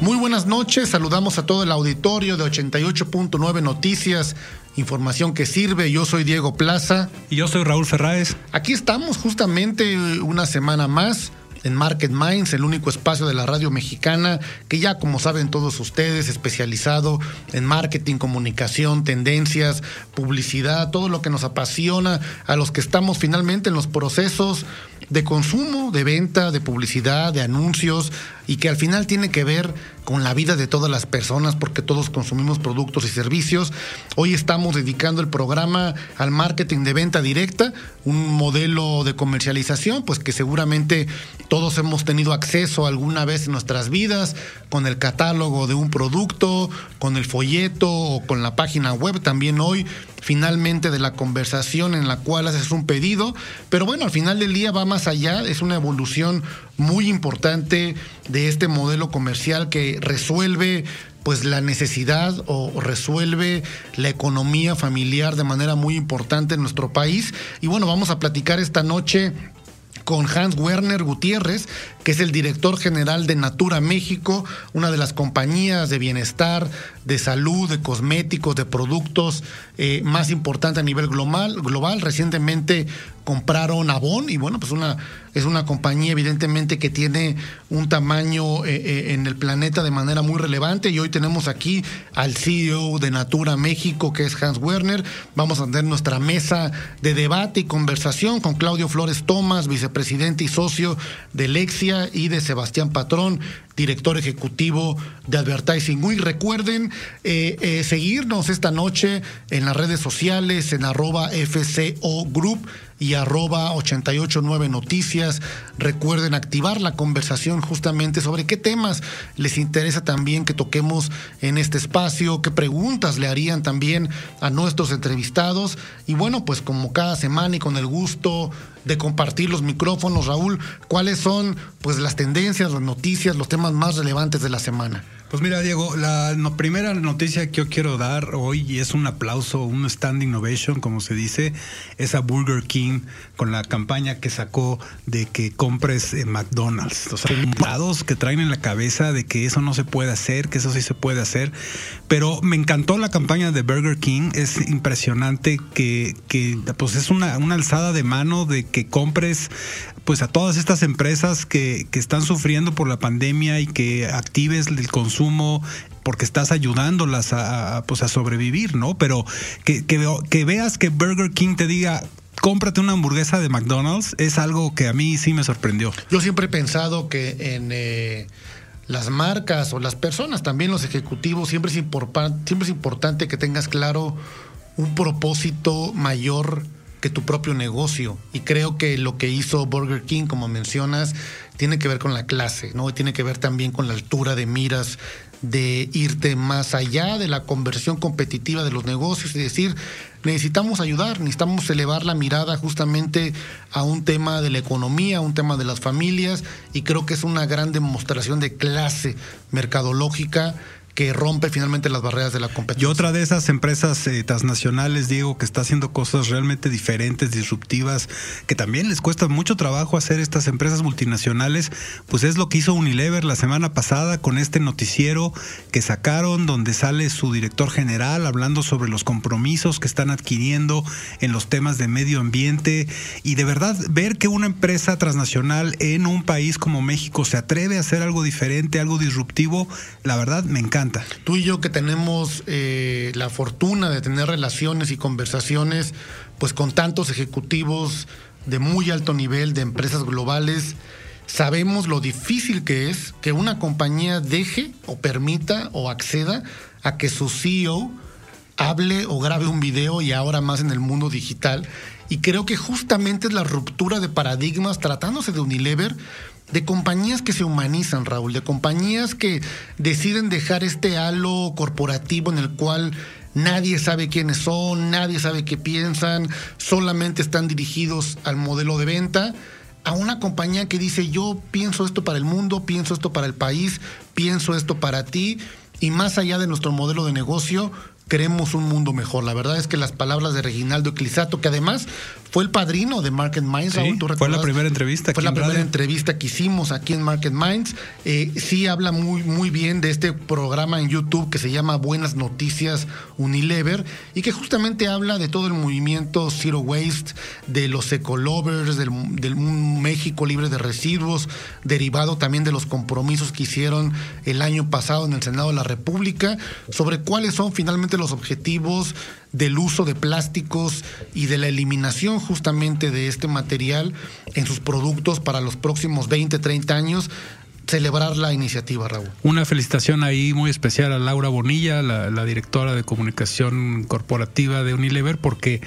Muy buenas noches, saludamos a todo el auditorio de 88.9 Noticias, información que sirve. Yo soy Diego Plaza. Y yo soy Raúl Ferráez. Aquí estamos justamente una semana más en Market Minds, el único espacio de la radio mexicana que ya, como saben todos ustedes, especializado en marketing, comunicación, tendencias, publicidad, todo lo que nos apasiona a los que estamos finalmente en los procesos de consumo, de venta, de publicidad, de anuncios y que al final tiene que ver con la vida de todas las personas porque todos consumimos productos y servicios. Hoy estamos dedicando el programa al marketing de venta directa, un modelo de comercialización pues que seguramente todos hemos tenido acceso alguna vez en nuestras vidas con el catálogo de un producto, con el folleto o con la página web también hoy finalmente de la conversación en la cual haces un pedido, pero bueno, al final del día va más allá, es una evolución muy importante de este modelo comercial que resuelve pues la necesidad o resuelve la economía familiar de manera muy importante en nuestro país. Y bueno, vamos a platicar esta noche con Hans Werner Gutiérrez, que es el director general de Natura México, una de las compañías de bienestar, de salud, de cosméticos, de productos eh, más importante a nivel global. global. Recientemente compraron Avon y bueno, pues una, es una compañía evidentemente que tiene un tamaño eh, eh, en el planeta de manera muy relevante y hoy tenemos aquí al CEO de Natura México que es Hans Werner. Vamos a tener nuestra mesa de debate y conversación con Claudio Flores Tomás, vicepresidente y socio de Lexia y de Sebastián Patrón, director ejecutivo de Advertising Week. Recuerden eh, eh, seguirnos esta noche en las redes sociales, en arroba FCO Group y arroba 889 Noticias. Recuerden activar la conversación justamente sobre qué temas les interesa también que toquemos en este espacio, qué preguntas le harían también a nuestros entrevistados. Y bueno, pues como cada semana y con el gusto de compartir los micrófonos, Raúl, ¿cuáles son pues las tendencias, las noticias, los temas más relevantes de la semana? Pues mira, Diego, la primera noticia que yo quiero dar hoy es un aplauso, un standing ovation, como se dice, es a Burger King con la campaña que sacó de que compres en McDonald's. O sea, dados que traen en la cabeza de que eso no se puede hacer, que eso sí se puede hacer. Pero me encantó la campaña de Burger King. Es impresionante que, que pues es una, una alzada de mano de que compres pues a todas estas empresas que, que están sufriendo por la pandemia y que actives el consumo porque estás ayudándolas a, pues a sobrevivir, ¿no? Pero que, que, veas que Burger King te diga, cómprate una hamburguesa de McDonald's es algo que a mí sí me sorprendió. Yo siempre he pensado que en eh, las marcas o las personas, también los ejecutivos, siempre es, siempre es importante que tengas claro un propósito mayor tu propio negocio. Y creo que lo que hizo Burger King, como mencionas, tiene que ver con la clase, ¿no? tiene que ver también con la altura de miras de irte más allá de la conversión competitiva de los negocios y decir, necesitamos ayudar, necesitamos elevar la mirada justamente a un tema de la economía, a un tema de las familias y creo que es una gran demostración de clase mercadológica que rompe finalmente las barreras de la competencia. Y otra de esas empresas eh, transnacionales, Diego, que está haciendo cosas realmente diferentes, disruptivas, que también les cuesta mucho trabajo hacer estas empresas multinacionales, pues es lo que hizo Unilever la semana pasada con este noticiero que sacaron donde sale su director general hablando sobre los compromisos que están adquiriendo en los temas de medio ambiente y de verdad ver que una empresa transnacional en un país como México se atreve a hacer algo diferente, algo disruptivo, la verdad me encanta. Tú y yo que tenemos eh, la fortuna de tener relaciones y conversaciones pues con tantos ejecutivos de muy alto nivel de empresas globales, sabemos lo difícil que es que una compañía deje o permita o acceda a que su CEO hable o grabe un video y ahora más en el mundo digital. Y creo que justamente es la ruptura de paradigmas tratándose de Unilever de compañías que se humanizan, Raúl, de compañías que deciden dejar este halo corporativo en el cual nadie sabe quiénes son, nadie sabe qué piensan, solamente están dirigidos al modelo de venta, a una compañía que dice yo pienso esto para el mundo, pienso esto para el país, pienso esto para ti, y más allá de nuestro modelo de negocio, queremos un mundo mejor. La verdad es que las palabras de Reginaldo Eclisato, que además fue el padrino de Market Minds. Sí, fue la primera entrevista. Fue la primera entrevista que hicimos aquí en Market Minds. Eh, sí habla muy, muy bien de este programa en YouTube que se llama Buenas Noticias Unilever y que justamente habla de todo el movimiento Zero Waste, de los ecolovers, del, del México libre de residuos, derivado también de los compromisos que hicieron el año pasado en el Senado de la República, sobre cuáles son finalmente los objetivos del uso de plásticos y de la eliminación justamente de este material en sus productos para los próximos 20, 30 años celebrar la iniciativa, Raúl. Una felicitación ahí muy especial a Laura Bonilla, la, directora de comunicación corporativa de Unilever, porque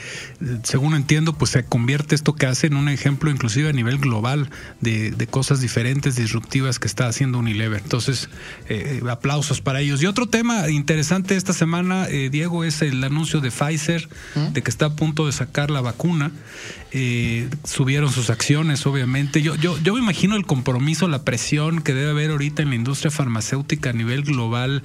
según entiendo, pues se convierte esto que hace en un ejemplo inclusive a nivel global de, cosas diferentes, disruptivas que está haciendo Unilever. Entonces, eh, aplausos para ellos. Y otro tema interesante esta semana, eh, Diego, es el anuncio de Pfizer ¿Mm? de que está a punto de sacar la vacuna. Eh, subieron sus acciones, obviamente. Yo, yo, yo me imagino el compromiso, la presión que debe haber ahorita en la industria farmacéutica a nivel global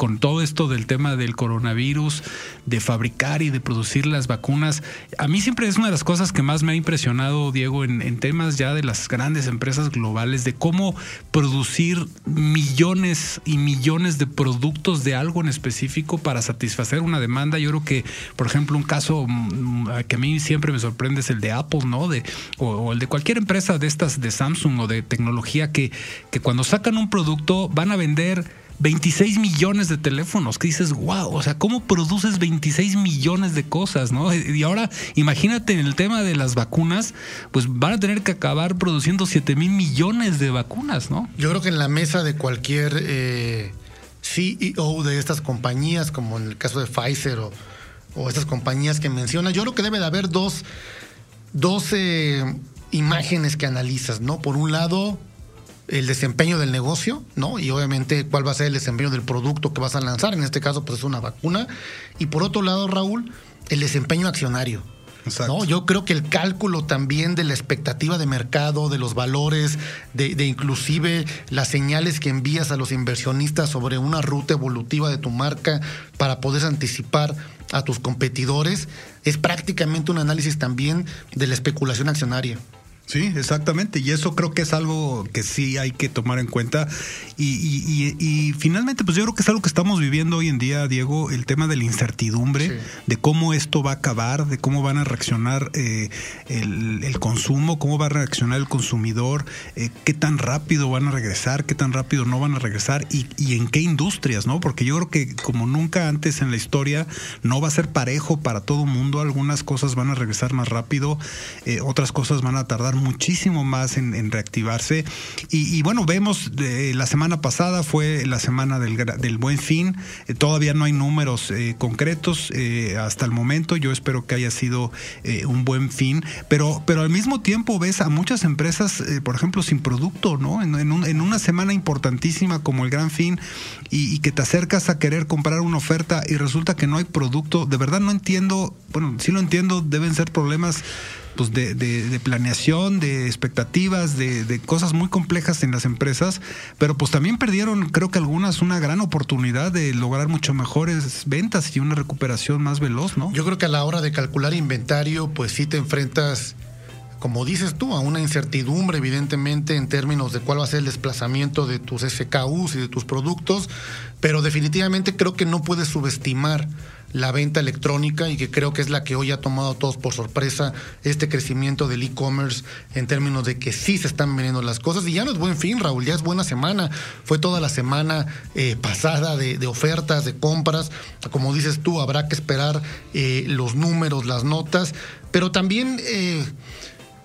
con todo esto del tema del coronavirus, de fabricar y de producir las vacunas. A mí siempre es una de las cosas que más me ha impresionado, Diego, en, temas ya de las grandes empresas globales, de cómo producir millones y millones de productos de algo en específico para satisfacer una demanda. Yo creo que, por ejemplo, un caso mm, que a mí siempre me sorprende es el de Apple, ¿no? De, o, el de cualquier empresa de estas, de Samsung o de tecnología, que, que cuando sacan un producto van a vender 26 millones de teléfonos, que dices, wow, o sea, ¿cómo produces 26 millones de cosas, no? Y ahora, imagínate en el tema de las vacunas, pues van a tener que acabar produciendo 7 mil millones de vacunas, ¿no? Yo creo que en la mesa de cualquier eh, CEO de estas compañías, como en el caso de Pfizer o, estas compañías que mencionas, yo creo que debe de haber dos, dos eh, imágenes que analizas, ¿no? Por un lado, el desempeño del negocio, ¿no? Y obviamente cuál va a ser el desempeño del producto que vas a lanzar, en este caso pues es una vacuna. Y por otro lado, Raúl, el desempeño accionario. ¿no? Yo creo que el cálculo también de la expectativa de mercado, de los valores, de, de, inclusive las señales que envías a los inversionistas sobre una ruta evolutiva de tu marca para poder anticipar a tus competidores, es prácticamente un análisis también de la especulación accionaria. Sí, exactamente. Y eso creo que es algo que sí hay que tomar en cuenta. Y, finalmente, pues yo creo que es algo que estamos viviendo hoy en día, Diego, el tema de la incertidumbre, de cómo esto va a acabar, de cómo van a reaccionar eh, el, consumo, cómo va a reaccionar el consumidor, eh, qué tan rápido van a regresar, qué tan rápido no van a regresar y, en qué industrias, ¿no? Porque yo creo que como nunca antes en la historia no va a ser parejo para todo mundo. Algunas cosas van a regresar más rápido, eh, otras cosas van a tardar muchísimo más en, reactivarse. Y, bueno, vemos eh, la semana pasada fue la semana del, del buen fin. Eh, todavía no hay números eh, concretos hasta el momento. Yo espero que haya sido un buen fin. Pero, pero al mismo tiempo ves a muchas empresas, por ejemplo, sin producto, ¿no? En, en, una semana importantísima como el gran fin y, y que te acercas a querer comprar una oferta y resulta que no hay producto. De verdad no entiendo, bueno, sí lo entiendo, deben ser problemas pues de, de, planeación, de expectativas, de, de, cosas muy complejas en las empresas, pero pues también perdieron, creo que algunas, una gran oportunidad de lograr mucho mejores ventas y una recuperación más veloz, ¿no? Yo creo que a la hora de calcular inventario, pues sí te enfrentas como dices tú, a una incertidumbre, evidentemente, en términos de cuál va a ser el desplazamiento de tus SKUs y de tus productos, pero definitivamente creo que no puedes subestimar la venta electrónica y que creo que es la que hoy ha tomado a todos por sorpresa este crecimiento del e-commerce en términos de que sí se están vendiendo las cosas y ya no es buen fin, Raúl, ya es buena semana. Fue toda la semana eh, pasada de, ofertas, de compras. Como dices tú, habrá que esperar eh, los números, las notas, pero también... Eh,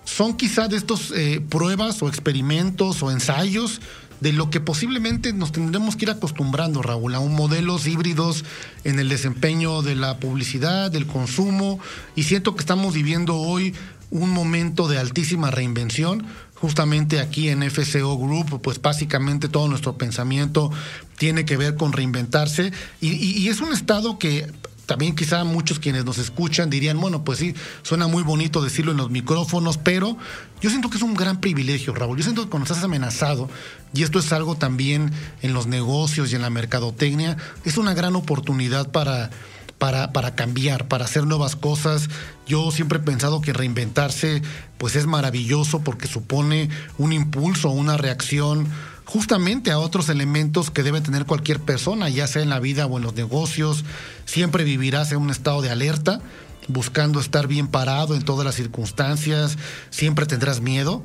son quizá de estos pruebas o experimentos o ensayos de lo que posiblemente nos tendremos que ir acostumbrando, Raúl, a un modelos híbridos en el desempeño de la publicidad, del consumo, y siento que estamos viviendo hoy un momento de altísima reinvención, justamente aquí en FCO Group, pues básicamente todo nuestro pensamiento tiene que ver con reinventarse y, es un estado que también quizá muchos quienes nos escuchan dirían, bueno, pues sí, suena muy bonito decirlo en los micrófonos, pero yo siento que es un gran privilegio, Raúl. Yo siento que cuando estás amenazado, y esto es algo también en los negocios y en la mercadotecnia, es una gran oportunidad para para, para cambiar, para hacer nuevas cosas. Yo siempre he pensado que reinventarse pues es maravilloso porque supone un impulso, una reacción justamente a otros elementos que debe tener cualquier persona, ya sea en la vida o en los negocios. Siempre vivirás en un estado de alerta, buscando estar bien parado en todas las circunstancias, siempre tendrás miedo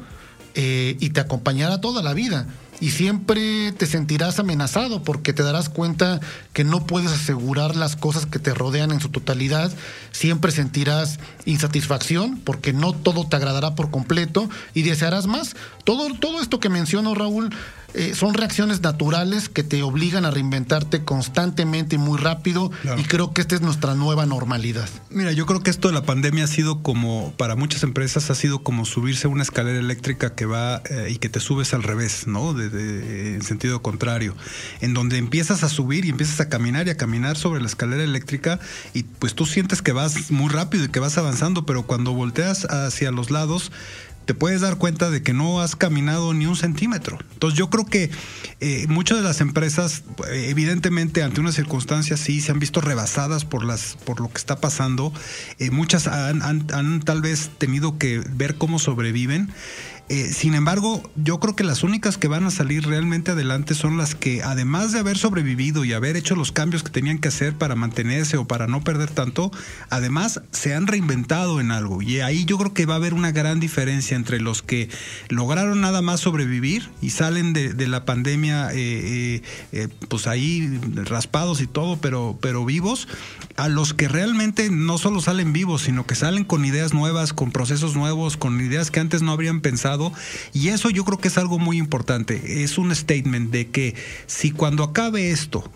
eh, y te acompañará toda la vida y siempre te sentirás amenazado porque te darás cuenta que no puedes asegurar las cosas que te rodean en su totalidad, siempre sentirás insatisfacción porque no todo te agradará por completo y desearás más. Todo, todo esto que menciono, Raúl, eh, son reacciones naturales que te obligan a reinventarte constantemente y muy rápido y creo que esta es nuestra nueva normalidad. Mira, yo creo que esto de la pandemia ha sido como, para muchas empresas, ha sido como subirse a una escalera eléctrica que va eh, y que te subes al revés, ¿no? De, en sentido contrario, en donde empiezas a subir y empiezas a caminar y a caminar sobre la escalera eléctrica y pues tú sientes que vas muy rápido y que vas avanzando, pero cuando volteas hacia los lados, te puedes dar cuenta de que no has caminado ni un centímetro. Entonces yo creo que eh, muchas de las empresas, evidentemente ante una circunstancia sí, se han visto rebasadas por, las, por lo que está pasando. Eh, muchas han, han tal vez tenido que ver cómo sobreviven. Eh, sin embargo, yo creo que las únicas que van a salir realmente adelante son las que, además de haber sobrevivido y haber hecho los cambios que tenían que hacer para mantenerse o para no perder tanto, además se han reinventado en algo. Y ahí yo creo que va a haber una gran diferencia entre los que lograron nada más sobrevivir y salen de, la pandemia, eh, eh, pues ahí raspados y todo, pero, pero vivos, a los que realmente no solo salen vivos, sino que salen con ideas nuevas, con procesos nuevos, con ideas que antes no habrían pensado y eso yo creo que es algo muy importante. Es un statement de que si cuando acabe esto,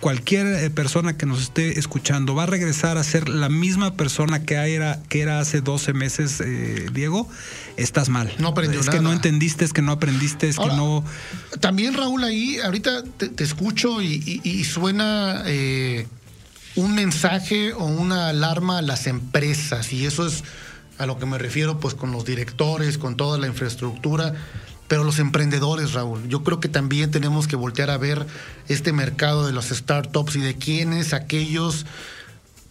cualquier eh, persona que nos esté escuchando va a regresar a ser la misma persona que era, que era hace 12 meses, eh, Diego, estás mal. No aprendió Es que no entendiste, es que no aprendiste, es que no... También, Raúl, ahí ahorita te, escucho y, suena eh, un mensaje o una alarma a las empresas y eso es a lo que me refiero, pues con los directores, con toda la infraestructura, pero los emprendedores, Raúl, yo creo que también tenemos que voltear a ver este mercado de los startups y de quiénes aquellos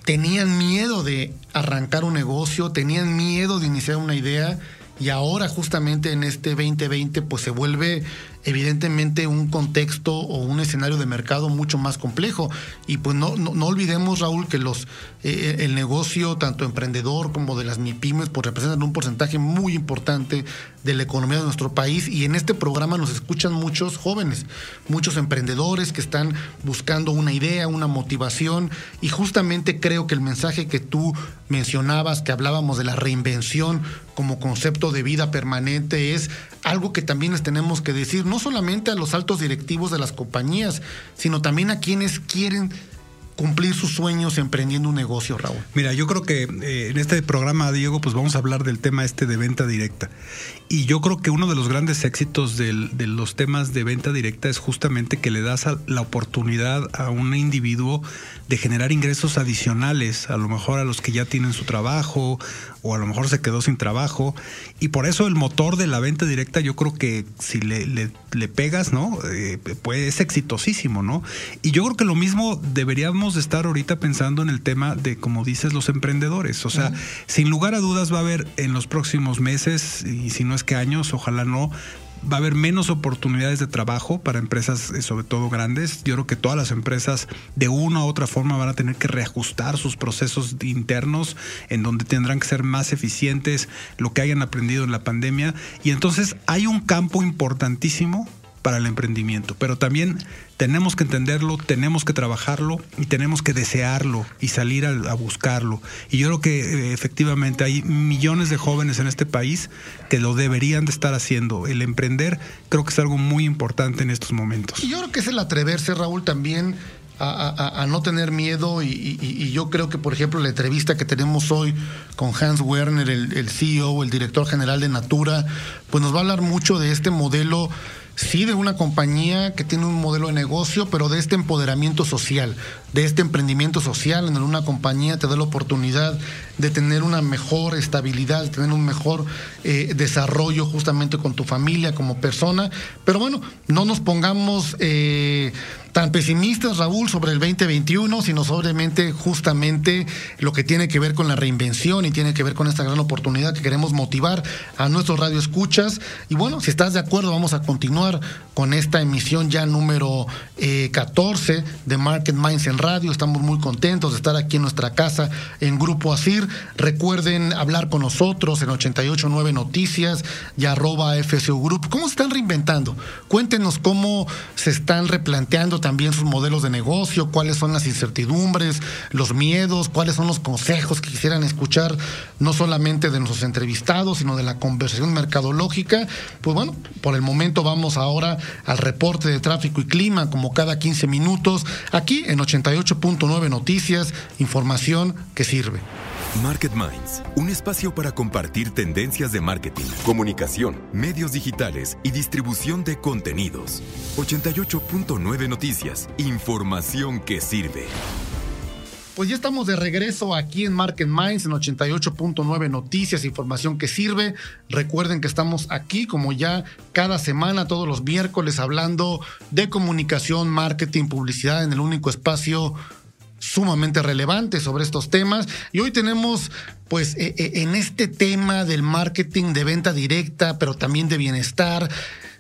tenían miedo de arrancar un negocio, tenían miedo de iniciar una idea y ahora justamente en este 2020 pues se vuelve evidentemente un contexto o un escenario de mercado mucho más complejo. Y pues no, no, olvidemos, Raúl, que los eh, el negocio, tanto emprendedor como de las MIPIMES, pues representan un porcentaje muy importante de la economía de nuestro país. Y en este programa nos escuchan muchos jóvenes, muchos emprendedores que están buscando una idea, una motivación. Y justamente creo que el mensaje que tú mencionabas, que hablábamos de la reinvención como concepto de vida permanente, es algo que también les tenemos que decir, no solamente a los altos directivos de las compañías, sino también a quienes quieren cumplir sus sueños emprendiendo un negocio, Raúl? Mira, yo creo que eh, en este programa, Diego, pues vamos a hablar del tema este de venta directa. Y yo creo que uno de los grandes éxitos de los temas de venta directa es justamente que le das la oportunidad a un individuo de generar ingresos adicionales, a lo mejor a los que ya tienen su trabajo o a lo mejor se quedó sin trabajo. Y por eso el motor de la venta directa yo creo que si le, le, pegas, ¿no? Eh, pues es exitosísimo, ¿no? Y yo creo que lo mismo deberíamos estar ahorita pensando en el tema de, como dices, los emprendedores. O sea, sin lugar a dudas va a haber en los próximos meses, y si no que años, ojalá no, va a haber menos oportunidades de trabajo para empresas, eh, sobre todo grandes. Yo creo que todas las empresas de una u otra forma van a tener que reajustar sus procesos internos en donde tendrán que ser más eficientes, lo que hayan aprendido en la pandemia. Y entonces hay un campo importantísimo para el emprendimiento, pero también tenemos que entenderlo, tenemos que trabajarlo y tenemos que desearlo y salir a, buscarlo. Y yo creo que eh, efectivamente hay millones de jóvenes en este país que lo deberían de estar haciendo. El emprender creo que es algo muy importante en estos momentos. Y yo creo que es el atreverse, Raúl, también a, no tener miedo y, yo creo que, por ejemplo, la entrevista que tenemos hoy con Hans Werner, el, el CEO, el director general de Natura, pues nos va a hablar mucho de este modelo sí de una compañía que tiene un modelo de negocio, pero de este empoderamiento social, de este emprendimiento social, en una compañía te da la oportunidad de tener una mejor estabilidad, de tener un mejor eh, desarrollo justamente con tu familia como persona. Pero bueno, no nos pongamos eh, tan pesimistas, Raúl, sobre el 2021, sino sobremente justamente lo que tiene que ver con la reinvención y tiene que ver con esta gran oportunidad que queremos motivar a nuestros radioescuchas. Y bueno, si estás de acuerdo, vamos a continuar con esta emisión ya número 14 eh, de Market Minds en radio. Estamos muy contentos de estar aquí en nuestra casa en Grupo Asir. Recuerden hablar con nosotros en 889 Noticias y arroba FSU Group. ¿Cómo se están reinventando? Cuéntenos cómo se están replanteando también sus modelos de negocio, cuáles son las incertidumbres, los miedos, cuáles son los consejos que quisieran escuchar, no solamente de nuestros entrevistados, sino de la conversación mercadológica. Pues bueno, por el momento vamos ahora al reporte de tráfico y clima, como cada 15 minutos, aquí en 88.9 Noticias, información que sirve. Market Minds, un espacio para compartir tendencias de marketing, comunicación, medios digitales y distribución de contenidos. 88.9 Noticias, información que sirve. Pues ya estamos de regreso aquí en Market Minds en 88.9 Noticias, información que sirve. Recuerden que estamos aquí como ya cada semana, todos los miércoles, hablando de comunicación, marketing, publicidad en el único espacio sumamente relevante sobre estos temas. Y hoy tenemos, pues, e, e, en este tema del marketing de venta directa, pero también de bienestar.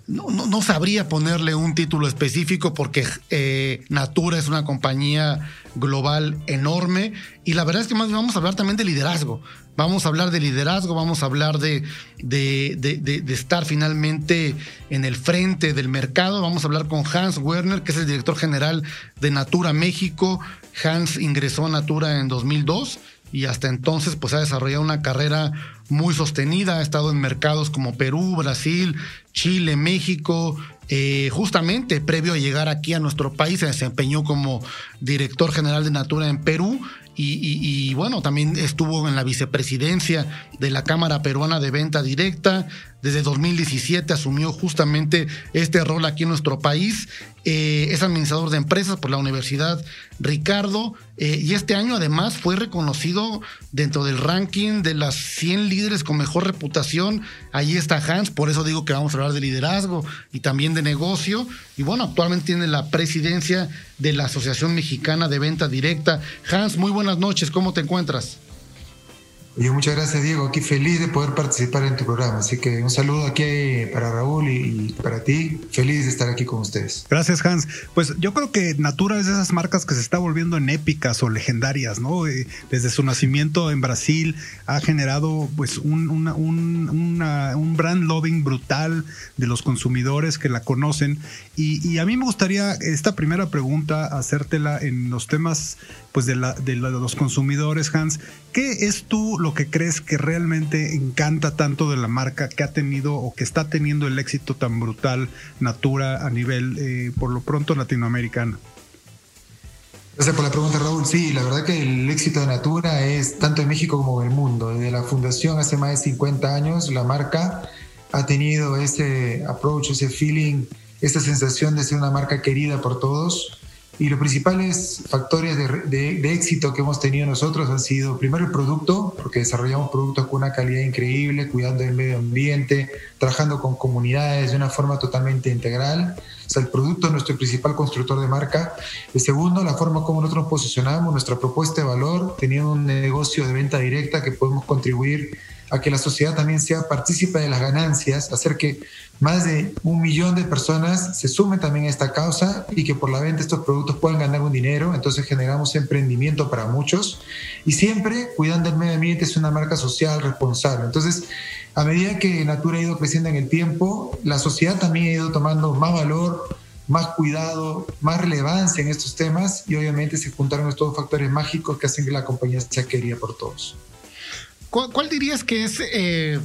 No, no, sabría ponerle un título específico porque eh, Natura es una compañía global enorme y la verdad es que más vamos a hablar también de liderazgo. Vamos a hablar de liderazgo, vamos a hablar de, de, de, estar finalmente en el frente del mercado. Vamos a hablar con Hans Werner, que es el director general de Natura México. Hans ingresó a Natura en 2002 y hasta entonces pues ha desarrollado una carrera muy sostenida, ha estado en mercados como Perú, Brasil, Chile, México, eh, justamente previo a llegar aquí a nuestro país se desempeñó como director general de Natura en Perú y, bueno, también estuvo en la vicepresidencia de la Cámara Peruana de Venta Directa. Desde 2017 asumió justamente este rol aquí en nuestro país. Eh, es administrador de empresas por la Universidad Ricardo eh, y este año además fue reconocido dentro del ranking de las 100 líderes con mejor reputación. Ahí está Hans, por eso digo que vamos a hablar de liderazgo y también de negocio. Y bueno, actualmente tiene la presidencia de la Asociación Mexicana de Venta Directa. Hans, muy buenas noches, ¿cómo te encuentras? Muchas gracias Diego, aquí feliz de poder participar en tu programa, así que un saludo aquí para Raúl y, para ti, feliz de estar aquí con ustedes. Gracias Hans, pues yo creo que Natura es de esas marcas que se está volviendo en épicas o legendarias, ¿no? Eh, desde su nacimiento en Brasil ha generado pues un, un brand loving brutal de los consumidores que la conocen y, a mí me gustaría esta primera pregunta hacértela en los temas pues de, de, los consumidores, Hans. ¿Qué es tú lo que crees que realmente encanta tanto de la marca que ha tenido o que está teniendo el éxito tan brutal Natura a nivel, eh, por lo pronto, latinoamericano? Gracias por la pregunta, Raúl. Sí, la verdad que el éxito de Natura es tanto en México como en el mundo. Desde la fundación hace más de 50 años, la marca ha tenido ese approach, ese feeling esta sensación de ser una marca querida por todos. Y los principales factores de, éxito que hemos tenido nosotros han sido, primero, el producto, porque desarrollamos productos con una calidad increíble, cuidando del medio ambiente, trabajando con comunidades de una forma totalmente integral. O sea, el producto es nuestro principal constructor de marca. El segundo, la forma como nosotros nos posicionamos, nuestra propuesta de valor, teniendo un negocio de venta directa que podemos contribuir a que la sociedad también sea partícipe de las ganancias, hacer que más de un millón de personas se sumen también a esta causa y que por la venta de estos productos puedan ganar un dinero. Entonces generamos emprendimiento para muchos y siempre cuidando el medio ambiente es una marca social responsable. Entonces, a medida que Natura ha ido creciendo en el tiempo, la sociedad también ha ido tomando más valor, más cuidado, más relevancia en estos temas y obviamente se juntaron estos factores mágicos que hacen que la compañía sea querida por todos. ¿Cuál, dirías que es eh,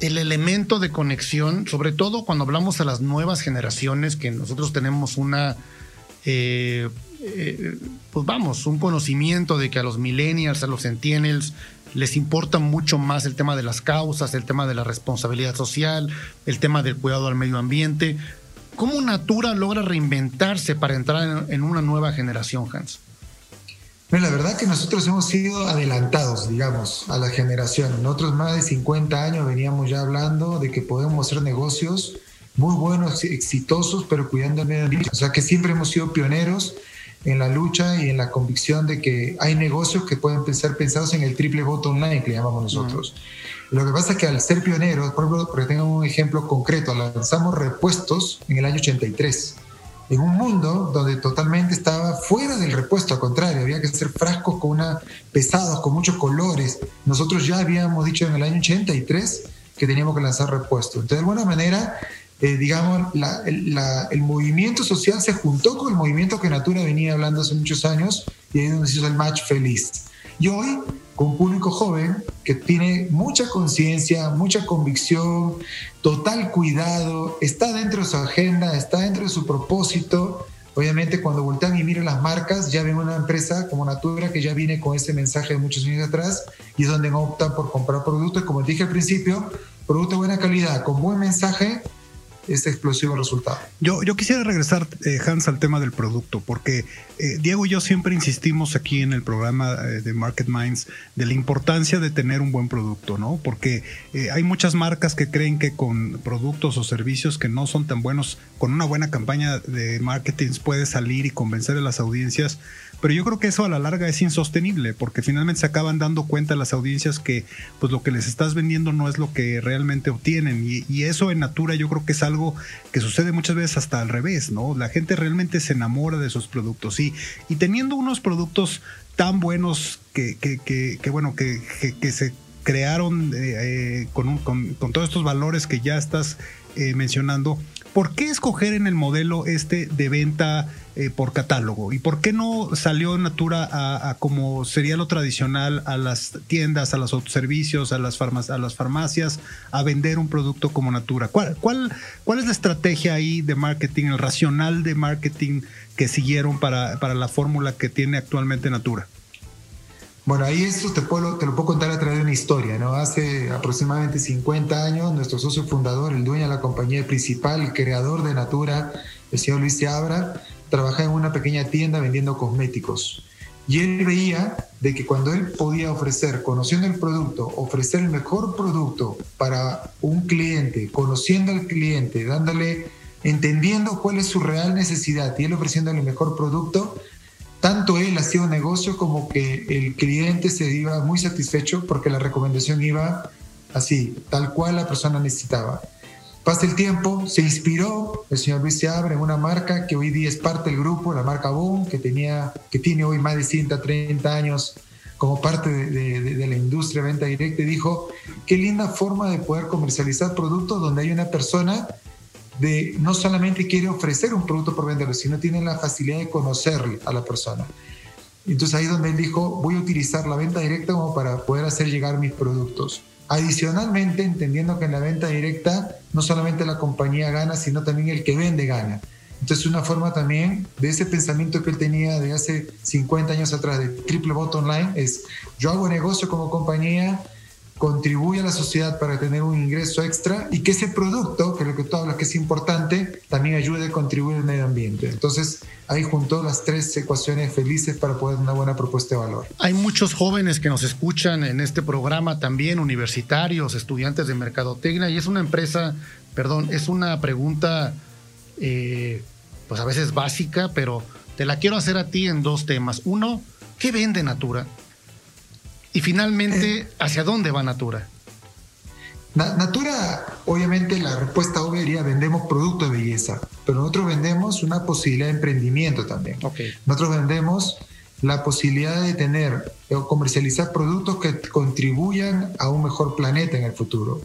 el elemento de conexión, sobre todo cuando hablamos a las nuevas generaciones, que nosotros tenemos una eh, eh, pues vamos, un conocimiento de que a los millennials, a los centennials, les importa mucho más el tema de las causas, el tema de la responsabilidad social, el tema del cuidado al medio ambiente. ¿Cómo Natura logra reinventarse para entrar en, una nueva generación, Hans? La verdad que nosotros hemos sido adelantados, digamos, a la generación. Nosotros más de 50 años veníamos ya hablando de que podemos hacer negocios muy buenos, exitosos, pero cuidando el medio ambiente. O sea que siempre hemos sido pioneros en la lucha y en la convicción de que hay negocios que pueden ser pensados en el triple bottom line, que llamamos nosotros. Lo que pasa es que al ser pioneros, por ejemplo, porque tengo un ejemplo concreto, lanzamos repuestos en el año 83, en un mundo donde totalmente estaba fuera del repuesto, al contrario, había que hacer frascos con una, pesados, con muchos colores. Nosotros ya habíamos dicho en el año 83 que teníamos que lanzar repuestos. Entonces, de alguna manera, eh, digamos, el movimiento social se juntó con el movimiento que Natura venía hablando hace muchos años y ahí es donde se hizo el match feliz. Y hoy, con un público joven que tiene mucha conciencia, mucha convicción, total cuidado, está dentro de su agenda, está dentro de su propósito. Obviamente cuando voltean y miran las marcas, ya ven una empresa como Natura que ya viene con ese mensaje de muchos años atrás y es donde optan por comprar productos, como dije al principio, productos de buena calidad, con buen mensaje este explosivo resultado. Yo, yo quisiera regresar, eh, Hans, al tema del producto, porque eh, Diego y yo siempre insistimos aquí en el programa eh, de Market Minds de la importancia de tener un buen producto, ¿no? Porque hay muchas marcas que creen que con productos o servicios que no son tan buenos, con una buena campaña de marketing puede salir y convencer a las audiencias pero yo creo que eso a la larga es insostenible porque finalmente se acaban dando cuenta las audiencias que pues lo que les estás vendiendo no es lo que realmente obtienen y, eso en Natura yo creo que es algo que sucede muchas veces hasta al revés, ¿no? La gente realmente se enamora de esos productos y, y teniendo unos productos tan buenos que, que, que, bueno, que, que, se crearon eh, eh, con, con, con, todos estos valores que ya estás eh, mencionando, ¿por qué escoger en el modelo este de venta eh, por catálogo? ¿Y por qué no salió Natura a, como sería lo tradicional a las tiendas, a los autoservicios, a las, a las farmacias, a vender un producto como Natura? ¿Cuál, cuál, ¿Cuál es la estrategia ahí de marketing, el racional de marketing que siguieron para, para la fórmula que tiene actualmente Natura? Bueno, ahí esto te, puedo, te lo puedo contar a través de una historia, ¿no? Hace aproximadamente 50 años, nuestro socio fundador, el dueño de la compañía principal, el creador de Natura, el señor Luis Seabra, trabajaba en una pequeña tienda vendiendo cosméticos. Y él veía de que cuando él podía ofrecer, conociendo el producto, ofrecer el mejor producto para un cliente, conociendo al cliente, dándole, entendiendo cuál es su real necesidad y él ofreciéndole el mejor producto, tanto él hacía un negocio como que el cliente se iba muy satisfecho porque la recomendación iba así, tal cual la persona necesitaba. Pasa el tiempo, se inspiró el señor Luis Seabra en una marca que hoy día es parte del grupo, la marca Boom, que, tenía, que tiene hoy más de 130 años como parte de, de la industria de venta directa y dijo, qué linda forma de poder comercializar productos donde hay una persona no solamente quiere ofrecer un producto por venderlo, sino tiene la facilidad de conocerle a la persona. Entonces ahí es donde él dijo, voy a utilizar la venta directa como para poder hacer llegar mis productos. Adicionalmente, entendiendo que en la venta directa no solamente la compañía gana, sino también el que vende gana. Entonces una forma también de ese pensamiento que él tenía de hace 50 años atrás de triple bottom line es, yo hago negocio como compañía, contribuye a la sociedad para tener un ingreso extra y que ese producto, que es lo que tú hablas que es importante, también ayude a contribuir al medio ambiente. Entonces, ahí juntó las tres ecuaciones felices para poder una buena propuesta de valor. Hay muchos jóvenes que nos escuchan en este programa también, universitarios, estudiantes de mercadotecnia, y es una empresa, perdón, es una pregunta, eh, pues a veces básica, pero te la quiero hacer a ti en dos temas. Uno, ¿qué vende Natura? Y finalmente, eh. ¿hacia dónde va Natura? Natura, obviamente la respuesta obvia sería vendemos producto de belleza, pero nosotros vendemos una posibilidad de emprendimiento también. Nosotros vendemos la posibilidad de tener o comercializar productos que contribuyan a un mejor planeta en el futuro.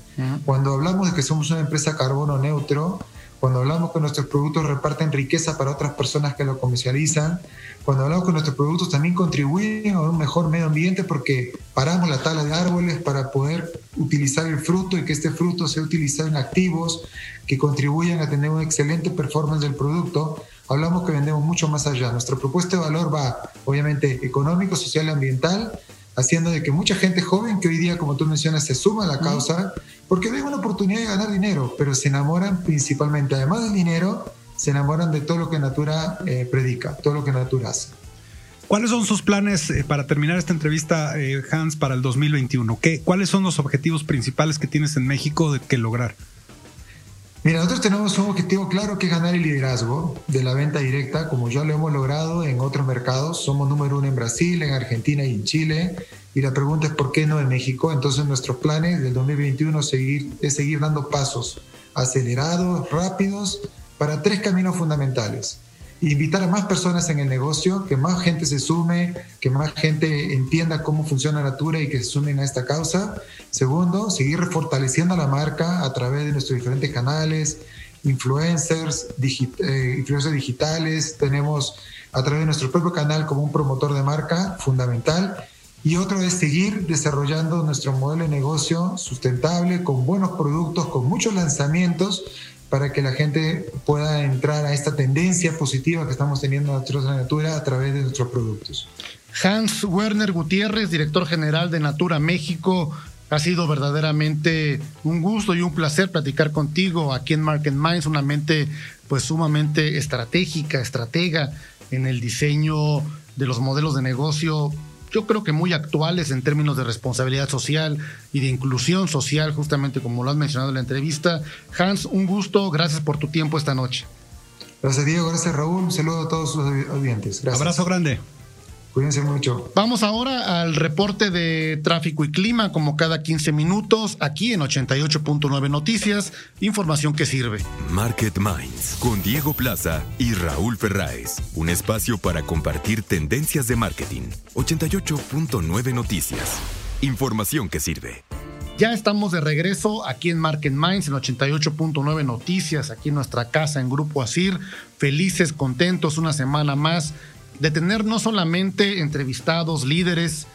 Cuando hablamos de que somos una empresa carbono neutro, cuando hablamos que nuestros productos reparten riqueza para otras personas que lo comercializan, cuando hablamos que nuestros productos también contribuyen a un mejor medio ambiente porque paramos la tala de árboles para poder utilizar el fruto y que este fruto sea utilizado en activos que contribuyan a tener una excelente performance del producto, hablamos que vendemos mucho más allá. Nuestra propuesta de valor va, obviamente, económico, social y ambiental, haciendo de que mucha gente joven que hoy día, como tú mencionas, se suma a la causa, porque ven una oportunidad de ganar dinero, pero se enamoran principalmente, además del dinero, se enamoran de todo lo que Natura eh, predica, todo lo que Natura hace. ¿Cuáles son sus planes eh, para terminar esta entrevista, eh, Hans, para el 2021? ¿Qué, ¿Cuáles son los objetivos principales que tienes en México de que lograr? Mira, nosotros tenemos un objetivo claro que es ganar el liderazgo de la venta directa, como ya lo hemos logrado en otros mercados. Somos número uno en Brasil, en Argentina y en Chile. Y la pregunta es por qué no en México. Entonces nuestros planes del 2021 seguir, es seguir dando pasos acelerados, rápidos, para tres caminos fundamentales invitar a más personas en el negocio, que más gente se sume, que más gente entienda cómo funciona Natura y que se sumen a esta causa. Segundo, seguir fortaleciendo la marca a través de nuestros diferentes canales, influencers, eh, influencers digitales, tenemos a través de nuestro propio canal como un promotor de marca fundamental. Y otro es seguir desarrollando nuestro modelo de negocio sustentable, con buenos productos, con muchos lanzamientos para que la gente pueda entrar a esta tendencia positiva que estamos teniendo nosotros en Natura a través de nuestros productos. Hans Werner Gutiérrez, director general de Natura México, ha sido verdaderamente un gusto y un placer platicar contigo aquí en Market Minds, una mente pues sumamente estratégica, estratega en el diseño de los modelos de negocio yo creo que muy actuales en términos de responsabilidad social y de inclusión social, justamente como lo has mencionado en la entrevista. Hans, un gusto, gracias por tu tiempo esta noche. Gracias Diego, gracias Raúl, un saludo a todos sus oyentes. Gracias. Abrazo grande. Cuídense mucho. Vamos ahora al reporte de tráfico y clima, como cada 15 minutos, aquí en 88.9 Noticias, información que sirve. Market Minds, con Diego Plaza y Raúl Ferráez. Un espacio para compartir tendencias de marketing. 88.9 Noticias. Información que sirve. Ya estamos de regreso aquí en Market Minds en 88.9 Noticias, aquí en nuestra casa en Grupo Asir. Felices, contentos, una semana más de tener no solamente entrevistados líderes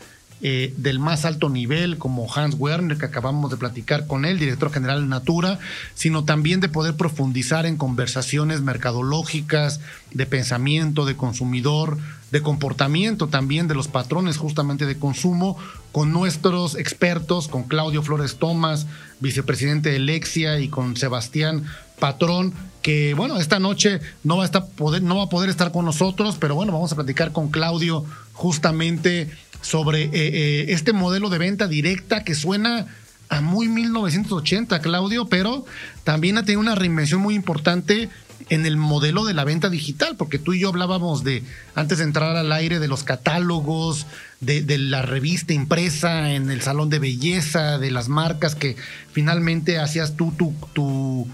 eh, del más alto nivel, como Hans Werner, que acabamos de platicar con él, director general Natura, sino también de poder profundizar en conversaciones mercadológicas, de pensamiento, de consumidor, de comportamiento también de los patrones justamente de consumo, con nuestros expertos, con Claudio Flores Tomás, vicepresidente de Lexia, y con Sebastián Patrón, que bueno, esta noche no va a, estar poder, no va a poder estar con nosotros, pero bueno, vamos a platicar con Claudio justamente sobre eh, eh, este modelo de venta directa que suena a muy 1980, Claudio, pero también ha tenido una reinvención muy importante en el modelo de la venta digital, porque tú y yo hablábamos de, antes de entrar al aire, de los catálogos, de, la revista impresa en el salón de belleza, de las marcas que finalmente hacías tú tu, tu,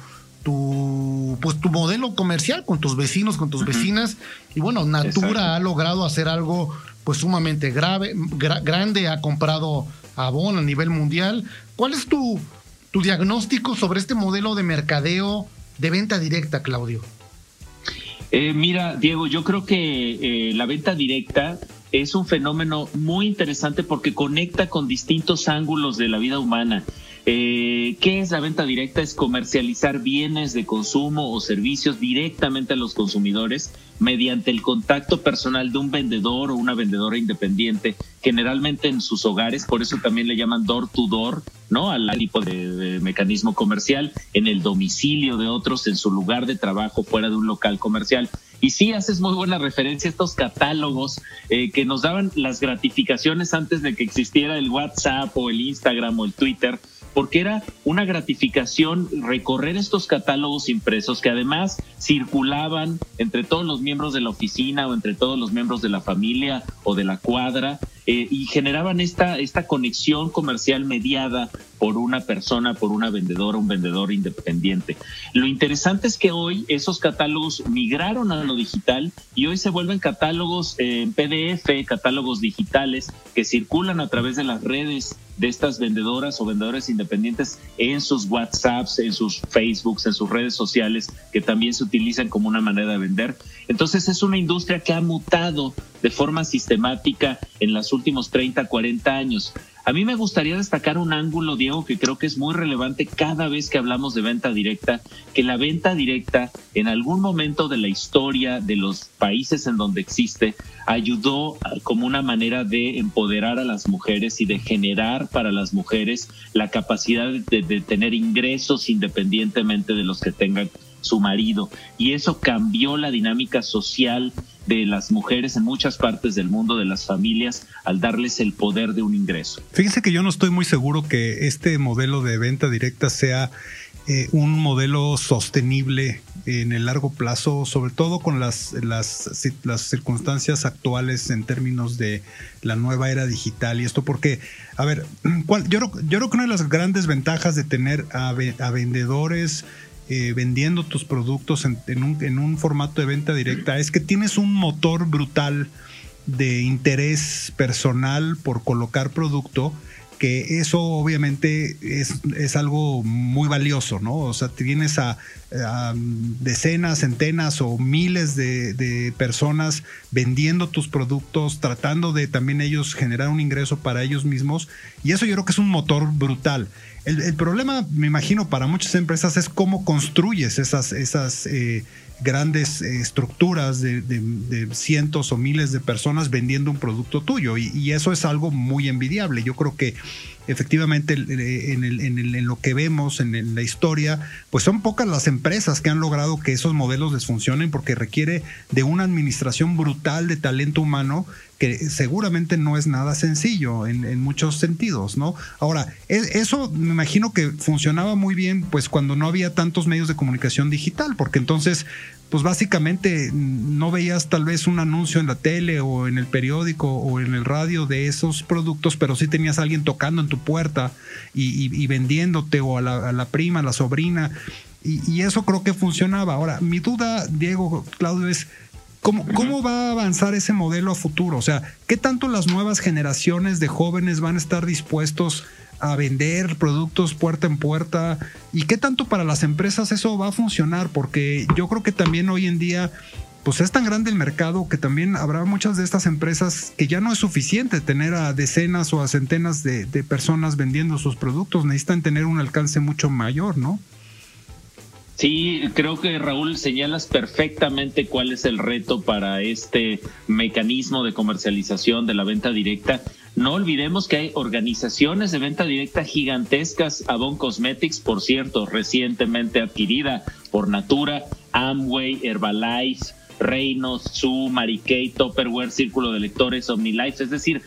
tu, pues, tu modelo comercial con tus vecinos, con tus vecinas. Y bueno, Natura ha logrado hacer algo pues sumamente grave, grande, ha comprado Avon a nivel mundial. ¿Cuál es tu, tu diagnóstico sobre este modelo de mercadeo de venta directa, Claudio? Eh, mira, Diego, yo creo que eh, la venta directa es un fenómeno muy interesante porque conecta con distintos ángulos de la vida humana. Eh, ¿Qué es la venta directa? Es comercializar bienes de consumo o servicios directamente a los consumidores mediante el contacto personal de un vendedor o una vendedora independiente, generalmente en sus hogares, por eso también le llaman door to door, ¿no? Al tipo de, mecanismo comercial, en el domicilio de otros, en su lugar de trabajo, fuera de un local comercial. Y sí, haces muy buena referencia a estos catálogos eh, que nos daban las gratificaciones antes de que existiera el WhatsApp o el Instagram o el Twitter porque era una gratificación recorrer estos catálogos impresos que además circulaban entre todos los miembros de la oficina o entre todos los miembros de la familia o de la cuadra eh, y generaban esta, esta conexión comercial mediada por una persona, por una vendedora, un vendedor independiente. Lo interesante es que hoy esos catálogos migraron a lo digital y hoy se vuelven catálogos en PDF, catálogos digitales que circulan a través de las redes de estas vendedoras o vendedores independientes en sus WhatsApps, en sus Facebooks, en sus redes sociales, que también se utilizan como una manera de vender. Entonces es una industria que ha mutado de forma sistemática en últimas últimos 30, 40 años. A mí me gustaría destacar un ángulo, Diego, que creo que es muy relevante cada vez que hablamos de venta directa, que la venta directa en algún momento de la historia de los países en donde existe ayudó como una manera de empoderar a las mujeres y de generar para las mujeres la capacidad de, de tener ingresos independientemente de los que tengan su marido. Y eso cambió la dinámica social de las mujeres en muchas partes del mundo, de las familias, al darles el poder de un ingreso. Fíjese que yo no estoy muy seguro que este modelo de venta directa sea eh, un modelo sostenible en el largo plazo, sobre todo con las, las, las, circunstancias actuales en términos de la nueva era digital y esto porque, a ver, yo, yo creo que una de las grandes ventajas de tener a vendedores eh, vendiendo tus productos en, un, en un formato de venta directa es que tienes un motor brutal de interés personal por colocar producto que eso obviamente es, algo muy valioso, ¿no? O sea, tienes a, decenas, centenas o miles de, personas vendiendo tus productos, tratando de también ellos generar un ingreso para ellos mismos, y eso yo creo que es un motor brutal. El, problema, me imagino, para muchas empresas es cómo construyes esas, esas eh, grandes eh, estructuras de, cientos o miles de personas vendiendo un producto tuyo y, eso es algo muy envidiable. Yo creo que efectivamente en, lo que vemos en, la historia, pues son pocas las empresas que han logrado que esos modelos les funcionen porque requiere de una administración brutal de talento humano que seguramente no es nada sencillo en, muchos sentidos, ¿no? Ahora, e, eso me imagino que funcionaba muy bien pues cuando no había tantos medios de comunicación digital, porque entonces pues básicamente no veías tal vez un anuncio en la tele o en el periódico o en el radio de esos productos, pero sí tenías a alguien tocando en tu puerta y, vendiéndote o a la, prima, a la sobrina. Y, eso creo que funcionaba. Ahora, mi duda, Diego, Claudio, es ¿cómo, cómo va a avanzar ese modelo a futuro. O sea, ¿qué tanto las nuevas generaciones de jóvenes van a estar dispuestos a vender productos puerta en puerta y qué tanto para las empresas eso va a funcionar porque yo creo que también hoy en día pues es tan grande el mercado que también habrá muchas de estas empresas que ya no es suficiente tener a decenas o a centenas de, de personas vendiendo sus productos, necesitan tener un alcance mucho mayor, ¿no? Sí, creo que Raúl señalas perfectamente cuál es el reto para este mecanismo de comercialización de la venta directa. No olvidemos que hay organizaciones de venta directa gigantescas, Avon Cosmetics, por cierto, recientemente adquirida por Natura, Amway, Herbalife, Reinos, Su, Mary Kay, Topperware, Círculo de Lectores, OmniLife, es decir,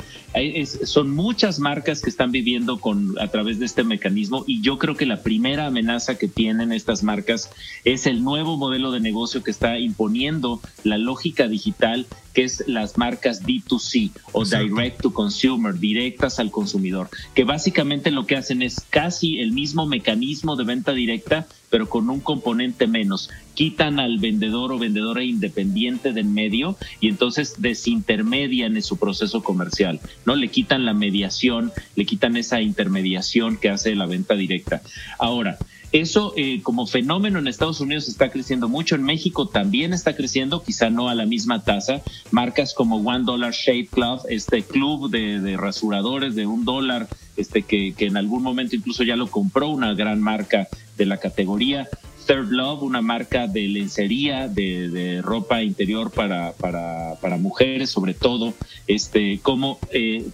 son muchas marcas que están viviendo con a través de este mecanismo y yo creo que la primera amenaza que tienen estas marcas es el nuevo modelo de negocio que está imponiendo la lógica digital que es las marcas D2C o Direct to Consumer, directas al consumidor, que básicamente lo que hacen es casi el mismo mecanismo de venta directa, pero con un componente menos. Quitan al vendedor o vendedora independiente del medio y entonces desintermedian en su proceso comercial. ¿no? Le quitan la mediación, le quitan esa intermediación que hace la venta directa. Ahora, eso eh, como fenómeno en Estados Unidos está creciendo mucho, en México también está creciendo, quizá no a la misma tasa. Marcas como One Dollar Shave Club, este club de, rasuradores de un dólar, este que, que en algún momento incluso ya lo compró una gran marca de la categoría. Third Love, una marca de lencería, de, ropa interior para, para, mujeres, sobre todo, este, cómo eh,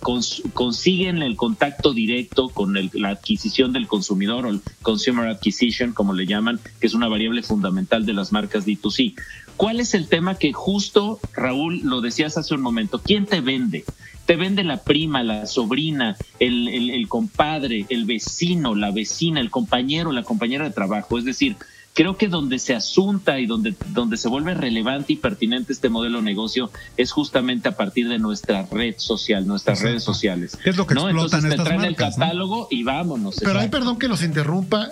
consiguen el contacto directo con la adquisición del consumidor o el consumer acquisition, como le llaman, que es una variable fundamental de las marcas D2C. ¿Cuál es el tema que justo, Raúl, lo decías hace un momento? ¿Quién te vende? te vende la prima, la sobrina, el, el, compadre, el vecino, la vecina, el compañero, la compañera de trabajo. Es decir, creo que donde se asunta y donde, donde se vuelve relevante y pertinente este modelo de negocio es justamente a partir de nuestra red social, nuestras redes sociales. es lo que ¿no? Entonces te traen el catálogo y vámonos. Pero hay perdón que los interrumpa.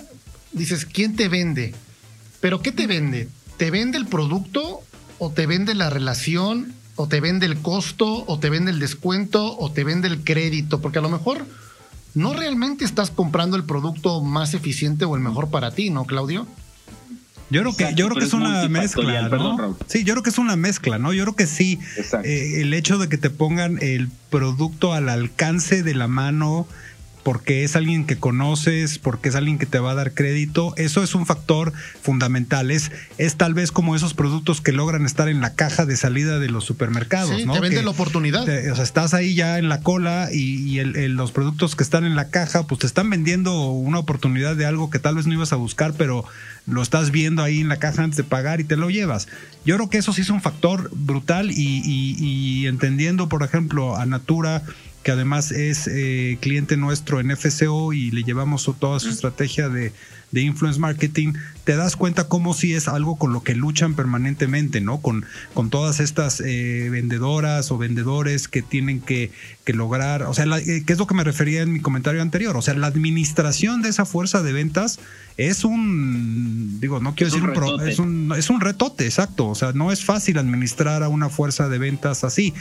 Dices, ¿quién te vende? ¿Pero qué te vende? ¿Te vende el producto o te vende la relación o te vende el costo o te vende el descuento o te vende el crédito? Porque a lo mejor no realmente estás comprando el producto más eficiente o el mejor para ti, ¿no, Claudio? Yo creo que, yo creo que es, una mezcla, ¿no? sí, yo creo que es una mezcla, ¿no? Yo creo que sí. Eh, el hecho de que te pongan el producto al alcance de la mano porque es alguien que conoces, porque es alguien que te va a dar crédito, eso es un factor fundamental. Es, es tal vez como esos productos que logran estar en la caja de salida de los supermercados, sí, ¿no? Te vende la oportunidad. o sea, estás ahí ya en la cola y, los productos que están en la caja, pues te están vendiendo una oportunidad de algo que tal vez no ibas a buscar, pero lo estás viendo ahí en la caja antes de pagar y te lo llevas. Yo creo que eso sí es un factor brutal y, y entendiendo, por ejemplo, a Natura que además es eh, cliente nuestro en FCO y le llevamos toda su estrategia de, de, influence marketing, te das cuenta cómo si es algo con lo que luchan permanentemente, ¿no? Con, con todas estas eh, vendedoras o vendedores que tienen que, que lograr, o sea, eh, que es lo que me refería en mi comentario anterior, o sea, la administración de esa fuerza de ventas es un, digo, no quiero decir un, es un, es un retote, exacto, o sea, no es fácil administrar a una fuerza de ventas así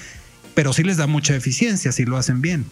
pero sí les da mucha eficiencia si lo hacen bien.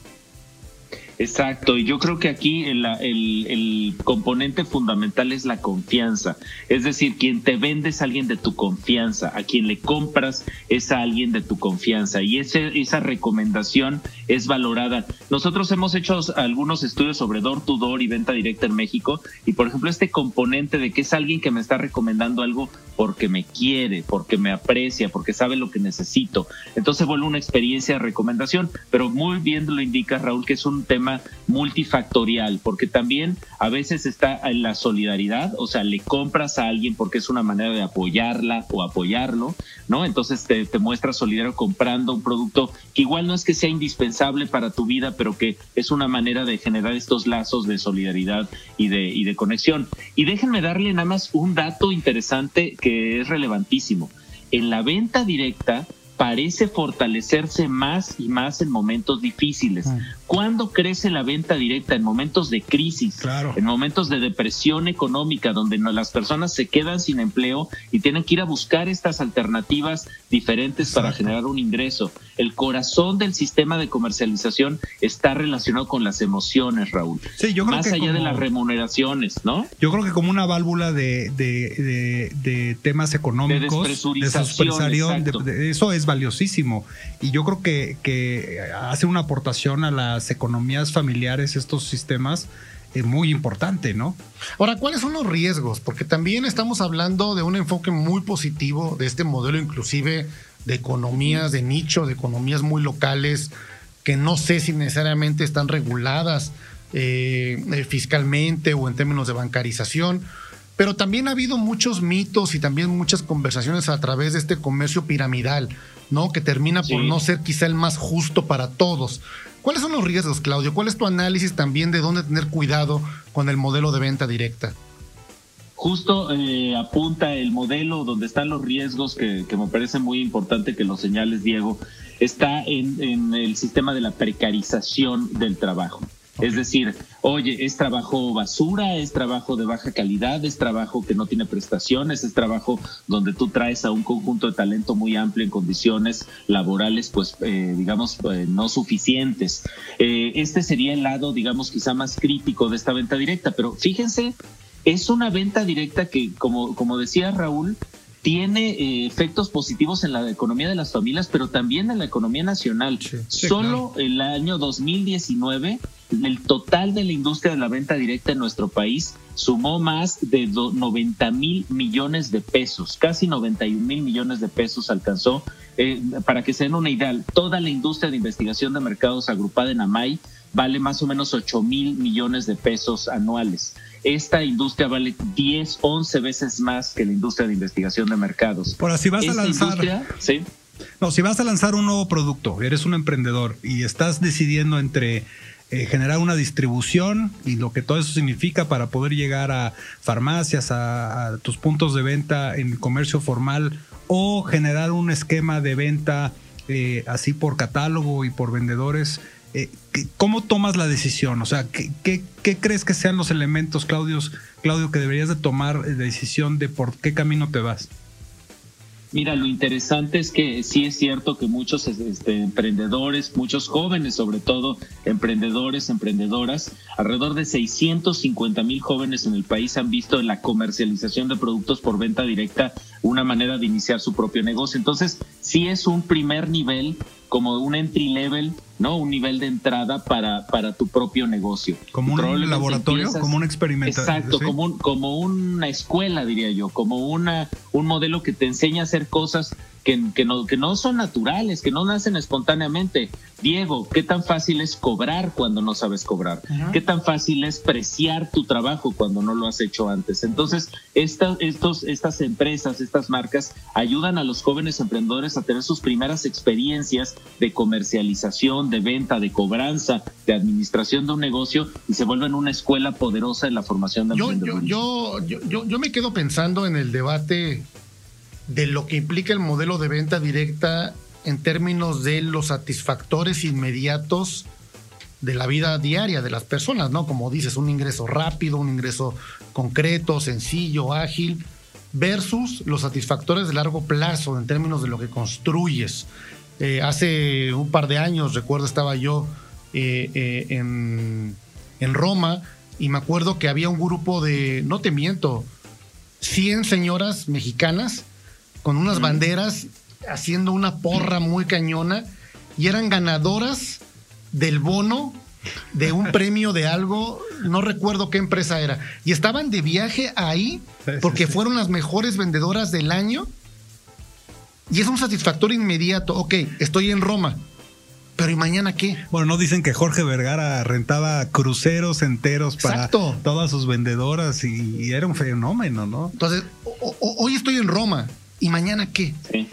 Exacto, y yo creo que aquí el, el, componente fundamental es la confianza. Es decir, quien te vende es alguien de tu confianza, a quien le compras es a alguien de tu confianza y ese, esa recomendación es valorada. Nosotros hemos hecho algunos estudios sobre door to door y venta directa en México y, por ejemplo, este componente de que es alguien que me está recomendando algo porque me quiere, porque me aprecia, porque sabe lo que necesito. Entonces vuelve una experiencia de recomendación, pero muy bien lo indica Raúl que es un tema multifactorial, porque también a veces está en la solidaridad, o sea, le compras a alguien porque es una manera de apoyarla o apoyarlo, ¿no? Entonces te, te muestras solidario comprando un producto que igual no es que sea indispensable para tu vida, pero que es una manera de generar estos lazos de solidaridad y de, y de conexión. Y déjenme darle nada más un dato interesante que es relevantísimo. En la venta directa, parece fortalecerse más y más en momentos difíciles. ¿Cuándo crece la venta directa? En momentos de crisis, en momentos de depresión económica, donde las personas se quedan sin empleo y tienen que ir a buscar estas alternativas diferentes para generar un ingreso. El corazón del sistema de comercialización está relacionado con las emociones, Raúl. Sí, yo creo Más allá de las remuneraciones, ¿no? Yo creo que como una válvula de, de, temas económicos, de despresurización, eso es valiosísimo. Y yo creo que, que hace una aportación a las economías familiares, estos sistemas, es muy importante, ¿no? Ahora, ¿cuáles son los riesgos? Porque también estamos hablando de un enfoque muy positivo de este modelo, inclusive de economías de nicho, de economías muy locales, que no sé si necesariamente están reguladas eh, eh, fiscalmente o en términos de bancarización. Pero también ha habido muchos mitos y también muchas conversaciones a través de este comercio piramidal, ¿no? Que termina por no ser quizá el más justo para todos. ¿Cuáles son los riesgos, Claudio? ¿Cuál es tu análisis también de dónde tener cuidado con el modelo de venta directa? Justo eh, apunta el modelo donde están los riesgos, que, me parece muy importante que lo señales, Diego, está en el sistema de la precarización del trabajo. Es decir, oye, es trabajo basura, es trabajo de baja calidad, es trabajo que no tiene prestaciones, es trabajo donde tú traes a un conjunto de talento muy amplio en condiciones laborales, pues, eh, digamos, eh, no suficientes. Eh, este sería el lado, digamos, quizá más crítico de esta venta directa, pero fíjense, es una venta directa que, como, como decía Raúl, tiene eh, efectos positivos en la economía de las familias, pero también en la economía nacional. Solo el año 2019, el total de la industria de la venta directa en nuestro país sumó más de 90 mil millones de pesos, casi 91 mil millones de pesos alcanzó. Eh, para que se den una idea, toda la industria de investigación de mercados agrupada en AMAI vale más o menos 8 mil millones de pesos anuales. Esta industria vale 10, 11 veces más que la industria de investigación de mercados. Por así vas a lanzar. ¿sí? No, si vas a lanzar un nuevo producto, eres un emprendedor y estás decidiendo entre eh, generar una distribución y lo que todo eso significa para poder llegar a farmacias, a, tus puntos de venta en el comercio formal o generar un esquema de venta eh, así por catálogo y por vendedores eh, ¿cómo tomas la decisión? O sea, ¿qué, crees que sean los elementos, Claudio, Claudio, que deberías de tomar la decisión de por qué camino te vas? Mira, lo interesante es que sí es cierto que muchos este, emprendedores, muchos jóvenes sobre todo, emprendedores, emprendedoras, alrededor de 650 mil jóvenes en el país han visto en la comercialización de productos por venta directa una manera de iniciar su propio negocio. Entonces, sí es un primer nivel como un entry level, ¿no? Un nivel de entrada para, para tu propio negocio. Como un laboratorio, como un experimento. Exacto, como, un, como una escuela, diría yo, como una, un modelo que te enseña a hacer cosas que, que, no, que no son naturales, que no nacen espontáneamente. Diego, ¿qué tan fácil es cobrar cuando no sabes cobrar? ¿Qué tan fácil es preciar tu trabajo cuando no lo has hecho antes? Entonces, estas estos, estas empresas, estas marcas ayudan a los jóvenes emprendedores a tener sus primeras experiencias de comercialización, de venta, de cobranza, de administración de un negocio y se vuelven una escuela poderosa en la formación de yo, yo, yo, yo, yo me quedo pensando en el debate de lo que implica el modelo de venta directa en términos de los satisfactores inmediatos de la vida diaria de las personas, ¿no? Como dices, un ingreso rápido, un ingreso concreto, sencillo, ágil, versus los satisfactores de largo plazo en términos de lo que construyes. Eh, hace un par de años, recuerdo, estaba yo eh, eh, en, en Roma y me acuerdo que había un grupo de, no te miento, 100 señoras mexicanas con unas banderas haciendo una porra muy cañona y eran ganadoras del bono de un premio de algo, no recuerdo qué empresa era, y estaban de viaje ahí porque fueron las mejores vendedoras del año. Y es un satisfactorio inmediato. Ok, estoy en Roma. Pero ¿y mañana qué? Bueno, no dicen que Jorge Vergara rentaba cruceros enteros para todas sus vendedoras y, era un fenómeno, ¿no? Entonces, hoy estoy en Roma ¿Y mañana qué? Sí.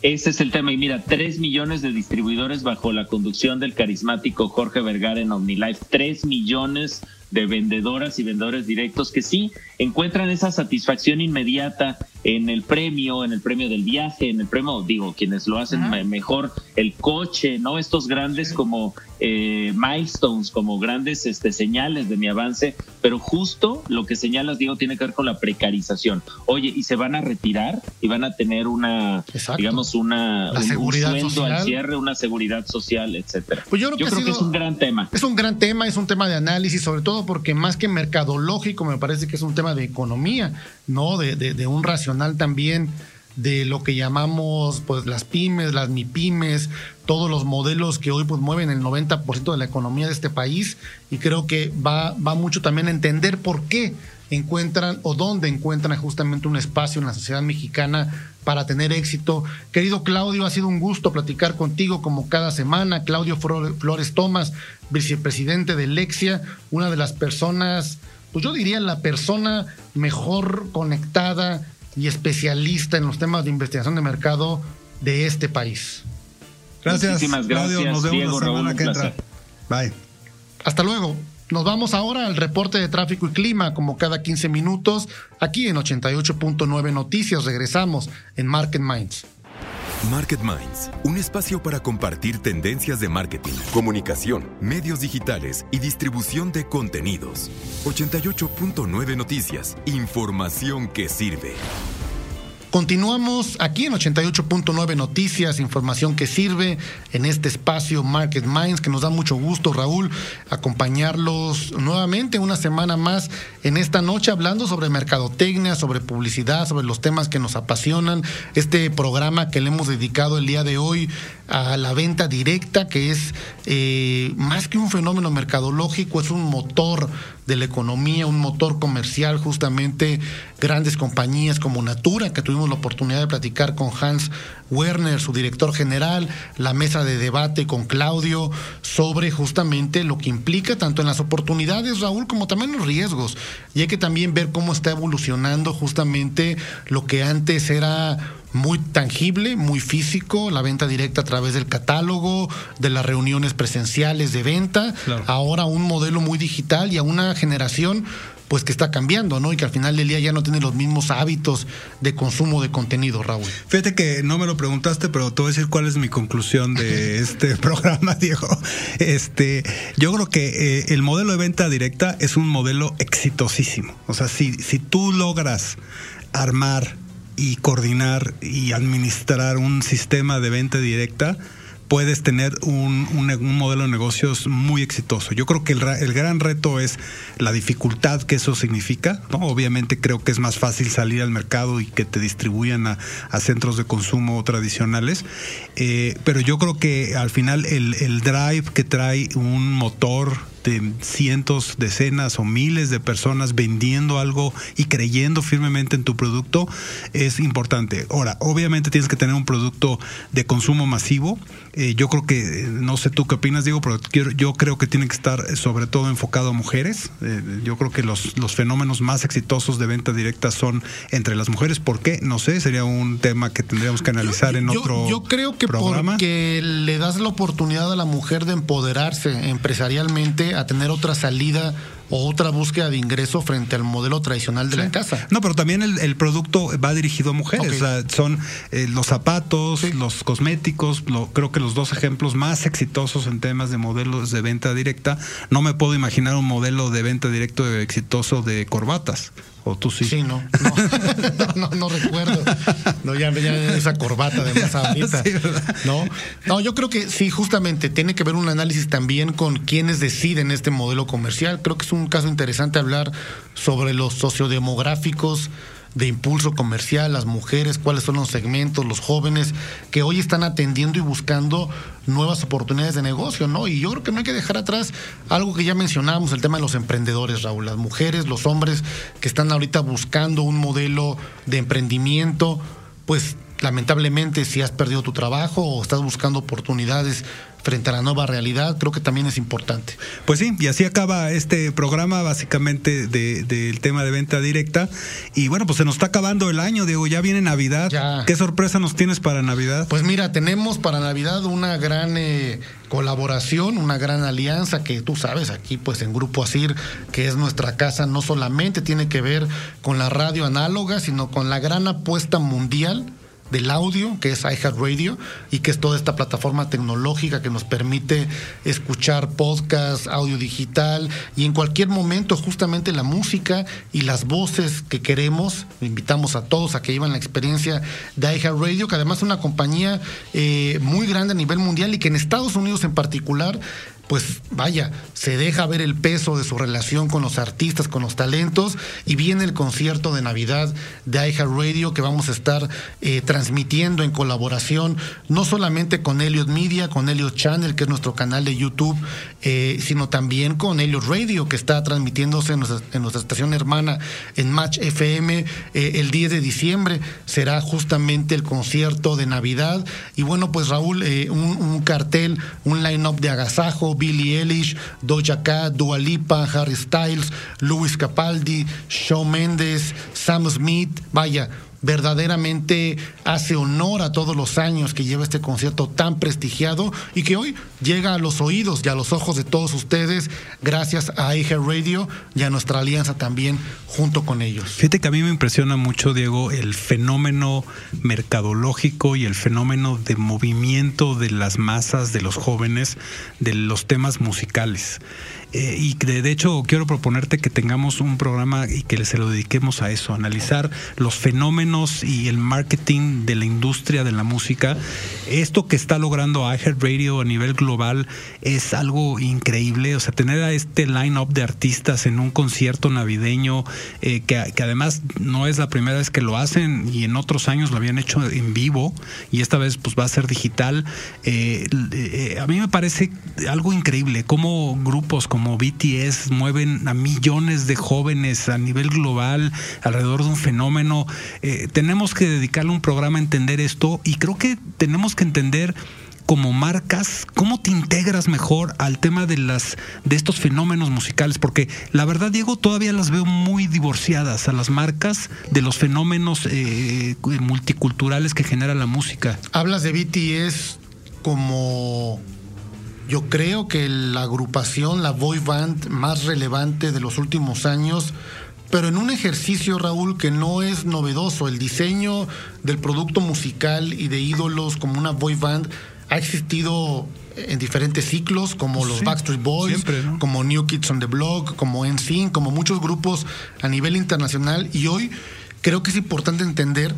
Ese es el tema. Y mira, tres millones de distribuidores bajo la conducción del carismático Jorge Vergara en OmniLife. Tres millones de vendedoras y vendedores directos que sí encuentran esa satisfacción inmediata en el premio, en el premio del viaje, en el premio, digo, quienes lo hacen mejor, el coche, ¿no? Estos grandes como eh, milestones, como grandes este, señales de mi avance, pero justo lo que señalas, Diego, tiene que ver con la precarización. Oye, y se van a retirar y van a tener una, digamos, una, un, seguridad sueldo al cierre, una seguridad social, etcétera. Pues yo creo, que, es un gran tema. Es un gran tema, es un tema de análisis, sobre todo porque más que mercadológico, me parece que es un tema de economía, ¿no? De, un racional también de lo que llamamos pues las pymes, las mipymes, todos los modelos que hoy pues mueven el 90% de la economía de este país y creo que va, va mucho también a entender por qué encuentran o dónde encuentran justamente un espacio en la sociedad mexicana para tener éxito. Querido Claudio, ha sido un gusto platicar contigo como cada semana. Claudio Flores Tomás, vicepresidente de Lexia, una de las personas, pues yo diría la persona mejor conectada y especialista en los temas de investigación de mercado de este país. Gracias, Muchísimas gracias, Claudio. Nos vemos la semana que entra. Bye. Hasta luego. Nos vamos ahora al reporte de tráfico y clima, como cada 15 minutos, aquí en 88.9 Noticias. Regresamos en Market Minds. Market Minds, un espacio para compartir tendencias de marketing, comunicación, medios digitales y distribución de contenidos. 88.9 Noticias, información que sirve. Continuamos aquí en 88.9 Noticias, información que sirve en este espacio Market Minds, que nos da mucho gusto, Raúl, acompañarlos nuevamente una semana más en esta noche hablando sobre mercadotecnia, sobre publicidad, sobre los temas que nos apasionan. Este programa que le hemos dedicado el día de hoy a la venta directa, que es eh, más que un fenómeno mercadológico, es un motor de la economía, un motor comercial, justamente grandes compañías como Natura, que tuvimos la oportunidad de platicar con Hans Werner, su director general, la mesa de debate con Claudio sobre justamente lo que implica tanto en las oportunidades, Raúl, como también los riesgos. Y hay que también ver cómo está evolucionando justamente lo que antes era muy tangible, muy físico, la venta directa a través del catálogo, de las reuniones presenciales de venta, ahora un modelo muy digital y a una generación pues que está cambiando, ¿no? Y que al final del día ya no tiene los mismos hábitos de consumo de contenido, Raúl. Fíjate que no me lo preguntaste, pero te voy a decir cuál es mi conclusión de este programa, Diego. Este, yo creo que eh, el modelo de venta directa es un modelo exitosísimo. O sea, si, si tú logras armar y coordinar y administrar un sistema de venta directa, puedes tener un, modelo de negocios muy exitoso. Yo creo que el, gran reto es la dificultad que eso significa. Obviamente creo que es más fácil salir al mercado y que te distribuyan a, centros de consumo tradicionales, eh, pero yo creo que al final el, el drive que trae un motor de cientos, decenas o miles de personas vendiendo algo y creyendo firmemente en tu producto es importante. Ahora, obviamente tienes que tener un producto de consumo masivo. Eh, yo creo que, no sé tú qué opinas, Diego, pero yo creo que tiene que estar sobre todo enfocado a mujeres. Eh, yo creo que los, los fenómenos más exitosos de venta directa son entre las mujeres. ¿Por qué? No sé, sería un tema que tendríamos que analizar en otro Yo creo que programa. porque le das la oportunidad a la mujer de empoderarse empresarialmente a tener otra salida o otra búsqueda de ingreso frente al modelo tradicional de la casa. No, pero también el, producto va dirigido a mujeres. son eh, los zapatos, los cosméticos, creo que los dos ejemplos más exitosos en temas de modelos de venta directa. No me puedo imaginar un modelo de venta directo exitoso de corbatas. ¿O tú sí? Sí, no. No, no, recuerdo. No, ya, ya esa corbata de más ahorita. no, no, yo creo que sí, justamente tiene que ver un análisis también con quienes deciden este modelo comercial. Creo que es un caso interesante hablar sobre los sociodemográficos de impulso comercial, las mujeres, cuáles son los segmentos, los jóvenes que hoy están atendiendo y buscando nuevas oportunidades de negocio, ¿no? Y yo creo que no hay que dejar atrás algo que ya mencionábamos, el tema de los emprendedores, Raúl, las mujeres, los hombres que están ahorita buscando un modelo de emprendimiento, pues lamentablemente si has perdido tu trabajo o estás buscando oportunidades frente a la nueva realidad, creo que también es importante. Pues sí, y así acaba este programa básicamente del tema de venta directa. Y bueno, pues se nos está acabando el año, Diego, ya viene Navidad. ¿Qué sorpresa nos tienes para Navidad? Pues mira, tenemos para Navidad una gran eh, colaboración, una gran alianza que tú sabes aquí pues en Grupo Asir, que es nuestra casa, no solamente tiene que ver con la radio análoga, sino con la gran apuesta mundial del audio, que es iHeartRadio, y que es toda esta plataforma tecnológica que nos permite escuchar podcast, audio digital, y en cualquier momento justamente la música y las voces que queremos. Invitamos a todos a que lleven la experiencia de iHeartRadio, que además es una compañía eh, muy grande a nivel mundial y que en Estados Unidos en particular pues vaya, se deja ver el peso de su relación con los artistas, con los talentos, y viene el concierto de Navidad de iHeartRadio que vamos a estar eh, transmitiendo en colaboración, no solamente con Elliot Media, con Elliot Channel, que es nuestro canal de YouTube, eh, sino también con Elliot Radio, que está transmitiéndose en nuestra, estación hermana en Match FM eh, el 10 de diciembre. Será justamente el concierto de Navidad. Y bueno, pues Raúl, un, un cartel, un line-up de agasajo, Billie Eilish, Doja Cat, Dua Lipa, Harry Styles, Luis Capaldi, Shawn Mendes, Sam Smith, vaya, verdaderamente hace honor a todos los años que lleva este concierto tan prestigiado y que hoy llega a los oídos y a los ojos de todos ustedes gracias a Eje Radio y a nuestra alianza también junto con ellos. Fíjate que a mí me impresiona mucho, Diego, el fenómeno mercadológico y el fenómeno de movimiento de las masas, de los jóvenes, de los temas musicales. Eh, y de, hecho quiero proponerte que tengamos un programa y que se lo dediquemos a eso, analizar los fenómenos y el marketing de la industria de la música. Esto que está logrando iHeartRadio a nivel global es algo increíble, o sea, tener a este line-up de artistas en un concierto navideño, eh, que, además no es la primera vez que lo hacen y en otros años lo habían hecho en vivo y esta vez pues va a ser digital. Eh, a mí me parece algo increíble, cómo grupos como como BTS mueven a millones de jóvenes a nivel global alrededor de un fenómeno. Eh, tenemos que dedicarle un programa a entender esto y creo que tenemos que entender como marcas, cómo te integras mejor al tema de las de estos fenómenos musicales, porque la verdad, Diego, todavía las veo muy divorciadas a las marcas de los fenómenos eh, multiculturales que genera la música. Hablas de BTS como yo creo que la agrupación, la boy band más relevante de los últimos años, pero en un ejercicio, Raúl, que no es novedoso. El diseño del producto musical y de ídolos como una boy band ha existido en diferentes ciclos, como los Backstreet Boys, como New Kids on the Block, como NSYNC, como muchos grupos a nivel internacional. Y hoy creo que es importante entender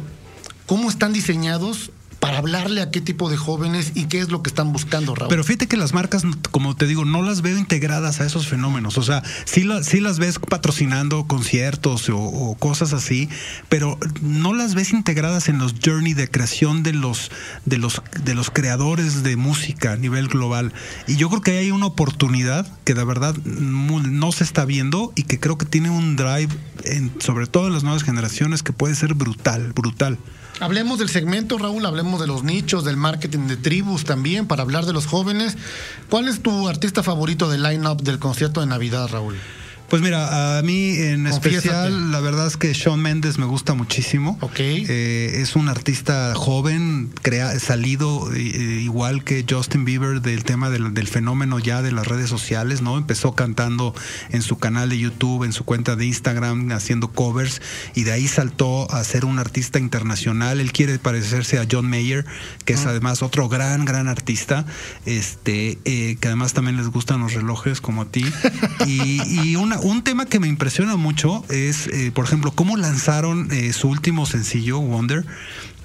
¿cómo están diseñados para hablarle a qué tipo de jóvenes y qué es lo que están buscando, Raúl. Pero fíjate que las marcas, como te digo, no las veo integradas a esos fenómenos. O sea, sí, las ves patrocinando conciertos o, cosas así, pero no las ves integradas en los journey de creación de los, de los, de los creadores de música a nivel global. Y yo creo que hay una oportunidad que de verdad no se está viendo y que creo que tiene un drive, en, sobre todo en las nuevas generaciones, que puede ser brutal, brutal. Hablemos del segmento, Raúl, hablemos de los nichos, del marketing de tribus también, para hablar de los jóvenes. ¿Cuál es tu artista favorito del line-up del concierto de Navidad, Raúl? Pues mira, a mí en especial, la verdad es que Shawn Mendes me gusta muchísimo. Ok. Eh, es un artista joven, crea, salido eh, igual que Justin Bieber del tema del, del, fenómeno ya de las redes sociales, ¿no? Empezó cantando en su canal de YouTube, en su cuenta de Instagram, haciendo covers, y de ahí saltó a ser un artista internacional. Él quiere parecerse a John Mayer, que es además otro gran, gran artista, este, eh, que además también les gustan los relojes como a ti. y, y una un tema que me impresiona mucho es, eh, por ejemplo, cómo lanzaron eh, su último sencillo, Wonder,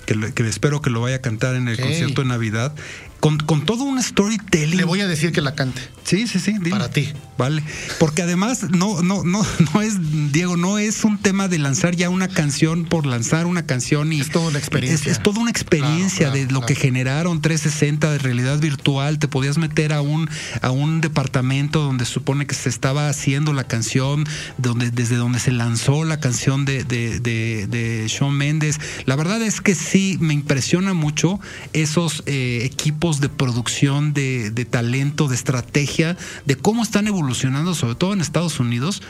que, que, espero que lo vaya a cantar en el concierto de Navidad con, con, todo un storytelling. Le voy a decir que la cante. Sí, sí, sí. Para ti. Vale. Porque además, no, no, no, no es, Diego, no es un tema de lanzar ya una canción por lanzar una canción y. Es toda una experiencia. Es, toda una experiencia de lo que generaron 360 de realidad virtual. Te podías meter a un, a un departamento donde se supone que se estaba haciendo la canción, donde, desde donde se lanzó la canción de, de, de, de Shawn Mendes. La verdad es que sí me impresiona mucho esos eh, equipos de producción, de, talento, de estrategia, de cómo están evolucionando, sobre todo en Estados Unidos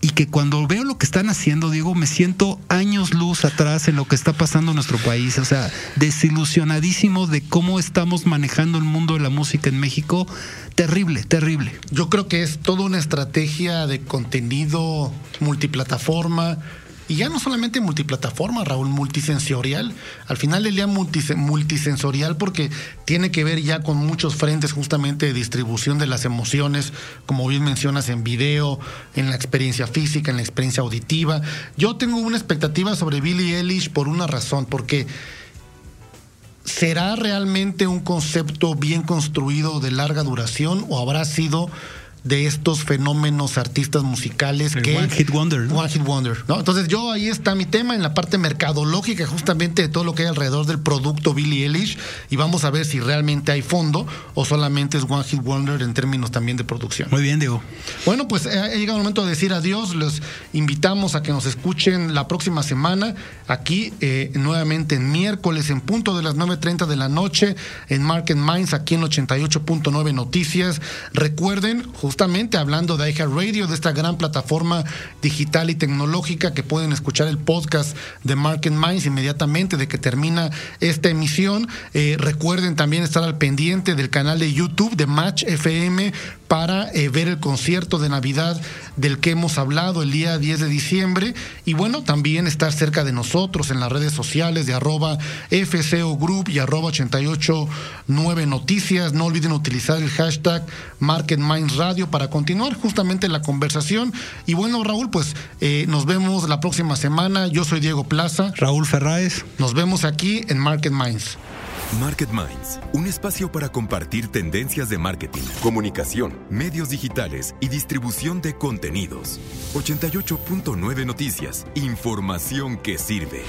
y que cuando veo lo que están haciendo, Diego, me siento años luz atrás en lo que está pasando en nuestro país. O sea, desilusionadísimo de cómo estamos manejando el mundo de la música en México. Terrible, terrible. Yo creo que es toda una estrategia de contenido multiplataforma, y ya no solamente multiplataforma, Raúl, multisensorial. Al final el día multisensorial porque tiene que ver ya con muchos frentes justamente de distribución de las emociones, como bien mencionas en video, en la experiencia física, en la experiencia auditiva. Yo tengo una expectativa sobre Billie Eilish por una razón, porque ¿será realmente un concepto bien construido de larga duración o habrá sido de estos fenómenos artistas musicales que One Hit Wonder One Hit Wonder ¿no? entonces yo ahí está mi tema en la parte mercadológica justamente de todo lo que hay alrededor del producto Billie Eilish y vamos a ver si realmente hay fondo o solamente es One Hit Wonder en términos también de producción. Muy bien Diego. Bueno pues eh, ha llegado el momento de decir adiós. Los invitamos a que nos escuchen la próxima semana aquí eh, nuevamente en miércoles en punto de las 9.30 de la noche en Market Minds aquí en 88.9 Noticias. Recuerden justamente hablando de Radio, de esta gran plataforma digital y tecnológica que pueden escuchar el podcast de Market Minds inmediatamente de que termina esta emisión. Eh, recuerden también estar al pendiente del canal de YouTube de Match FM para eh, ver el concierto de Navidad del que hemos hablado el día 10 de diciembre y bueno, también estar cerca de nosotros en las redes sociales de arroba FCO Group y arroba 889 Noticias. No olviden utilizar el hashtag Market Minds Radio para continuar justamente la conversación. Y bueno, Raúl, pues eh, nos vemos la próxima semana. Yo soy Diego Plaza. Raúl Ferráez. Nos vemos aquí en Market Minds. Market Minds, un espacio para compartir tendencias de marketing, comunicación, medios digitales y distribución de contenidos. 88.9 Noticias, información que sirve.